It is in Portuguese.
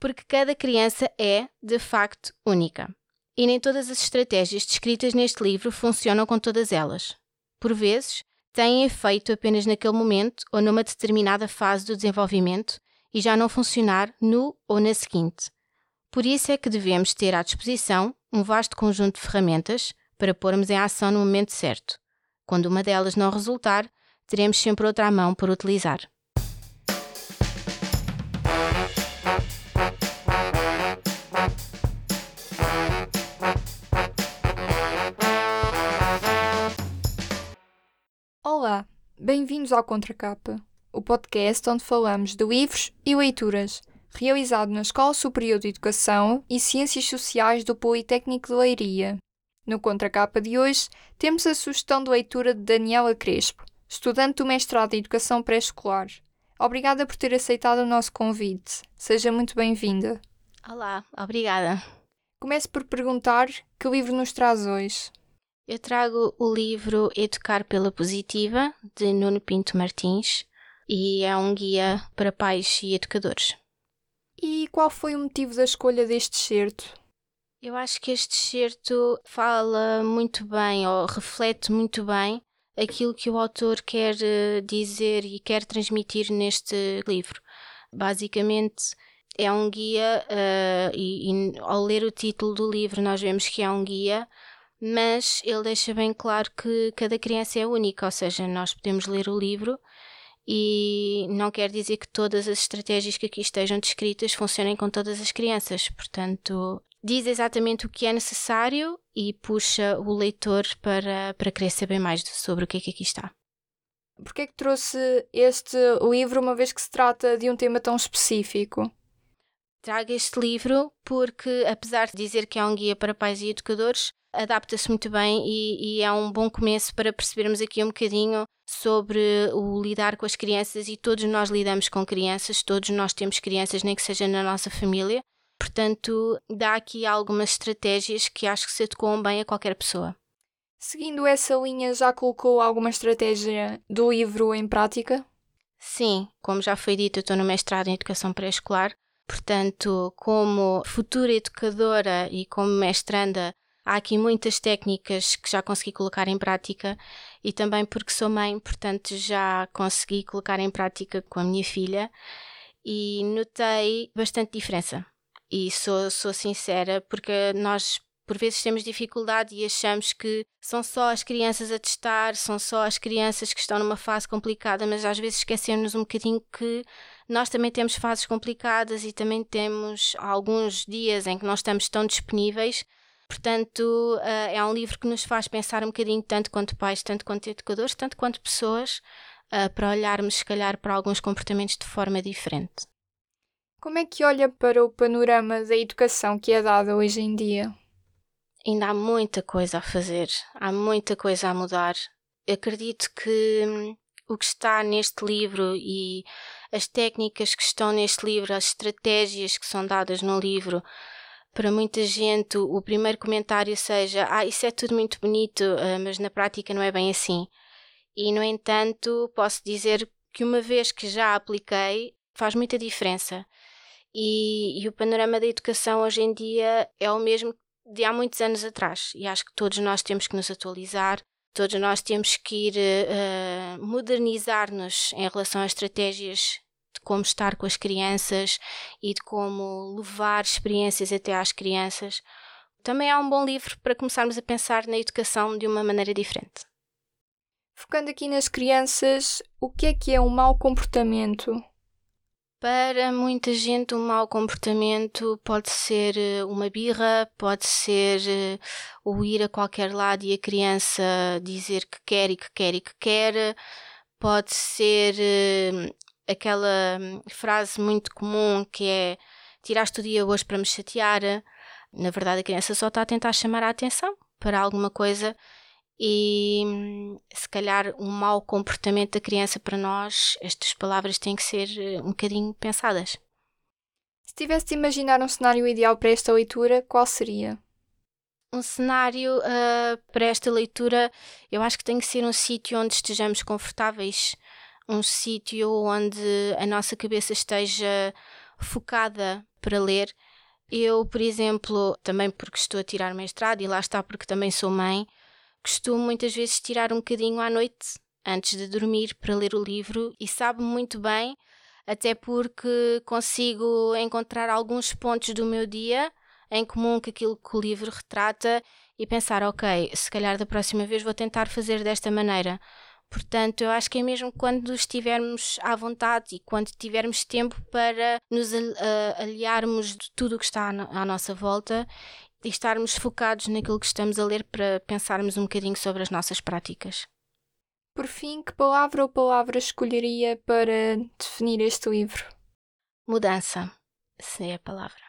Porque cada criança é, de facto, única. E nem todas as estratégias descritas neste livro funcionam com todas elas. Por vezes, têm efeito apenas naquele momento ou numa determinada fase do desenvolvimento e já não funcionar no ou na seguinte. Por isso é que devemos ter à disposição um vasto conjunto de ferramentas para pormos em ação no momento certo. Quando uma delas não resultar, teremos sempre outra à mão para utilizar. Bem-vindos ao Contracapa, o podcast onde falamos de livros e leituras, realizado na Escola Superior de Educação e Ciências Sociais do Politécnico de Leiria. No Contracapa de hoje, temos a sugestão de leitura de Daniela Crespo, estudante do mestrado em Educação Pré-Escolar. Obrigada por ter aceitado o nosso convite. Seja muito bem-vinda. Olá, obrigada. Comece por perguntar que livro nos traz hoje. Eu trago o livro Educar pela Positiva, de Nuno Pinto Martins, e é um guia para pais e educadores. E qual foi o motivo da escolha deste excerto? Eu acho que este excerto fala muito bem, ou reflete muito bem, aquilo que o autor quer eh, dizer e quer transmitir neste livro. Basicamente, é um guia, uh, e, e ao ler o título do livro, nós vemos que é um guia mas ele deixa bem claro que cada criança é única, ou seja, nós podemos ler o livro e não quer dizer que todas as estratégias que aqui estejam descritas funcionem com todas as crianças. Portanto, diz exatamente o que é necessário e puxa o leitor para, para querer saber mais sobre o que é que aqui está. Porquê é que trouxe este livro, uma vez que se trata de um tema tão específico? Trago este livro porque, apesar de dizer que é um guia para pais e educadores, adapta-se muito bem e, e, é um bom começo para percebermos aqui um bocadinho sobre o lidar com as crianças e todos nós lidamos com crianças, todos nós temos crianças, nem que seja na nossa família. Portanto, dá aqui algumas estratégias que acho que se adequam bem a qualquer pessoa. Seguindo essa linha, já colocou alguma estratégia do livro em prática? Sim, como já foi dito, eu estou no mestrado em Educação Pré-Escolar. Portanto, como futura educadora e como mestranda, há aqui muitas técnicas que já consegui colocar em prática e também porque sou mãe, portanto já consegui colocar em prática com a minha filha e notei bastante diferença. E sou, sou sincera porque nós por vezes temos dificuldade e achamos que são só as crianças a testar, são só as crianças que estão numa fase complicada, mas às vezes esquecemos um bocadinho que nós também temos fases complicadas e também temos alguns dias em que não estamos tão disponíveis Portanto, uh, é um livro que nos faz pensar um bocadinho, tanto quanto pais, tanto quanto educadores, tanto quanto pessoas, uh, para olharmos, se calhar, para alguns comportamentos de forma diferente. Como é que olha para o panorama da educação que é dada hoje em dia? Ainda há muita coisa a fazer, há muita coisa a mudar. Acredito que hum, o que está neste livro e as técnicas que estão neste livro, as estratégias que são dadas no livro, para muita gente o primeiro comentário seja: Ah, isso é tudo muito bonito, ah, mas na prática não é bem assim. E, no entanto, posso dizer que uma vez que já apliquei, faz muita diferença. E, e o panorama da educação hoje em dia é o mesmo de há muitos anos atrás. E acho que todos nós temos que nos atualizar, todos nós temos que ir uh, modernizar-nos em relação a estratégias de como estar com as crianças e de como levar experiências até às crianças. Também é um bom livro para começarmos a pensar na educação de uma maneira diferente. Focando aqui nas crianças, o que é que é um mau comportamento? Para muita gente, um mau comportamento pode ser eh, uma birra, pode ser eh, o ir a qualquer lado e a criança dizer que quer e que quer e que quer, pode ser eh, aquela hum, frase muito comum que é tiraste o dia hoje para me chatear. Na verdade, a criança só está a tentar chamar a atenção para alguma coisa e se calhar um mau comportamento da criança para nós, estas palavras têm que ser eh, um bocadinho pensadas. Se tivesse de imaginar um cenário ideal para esta leitura, qual seria? Um cenário uh, para esta leitura, eu acho que tem que ser um sítio onde estejamos confortáveis, um sítio onde a nossa cabeça esteja focada para ler. Eu, por exemplo, também porque estou a tirar mestrado e lá está porque também sou mãe, costumo muitas vezes tirar um bocadinho à noite antes de dormir para ler o livro e sabe muito bem, até porque consigo encontrar alguns pontos do meu dia em comum com aquilo que o livro retrata e pensar, ok, se calhar da próxima vez vou tentar fazer desta maneira. Portanto, eu acho que é mesmo quando estivermos à vontade e quando tivermos tempo para nos aliarmos de tudo o que está à nossa volta e estarmos focados naquilo que estamos a ler para pensarmos um bocadinho sobre as nossas práticas. Por fim, que palavra ou palavras escolheria para definir este livro? Mudança, se é a palavra.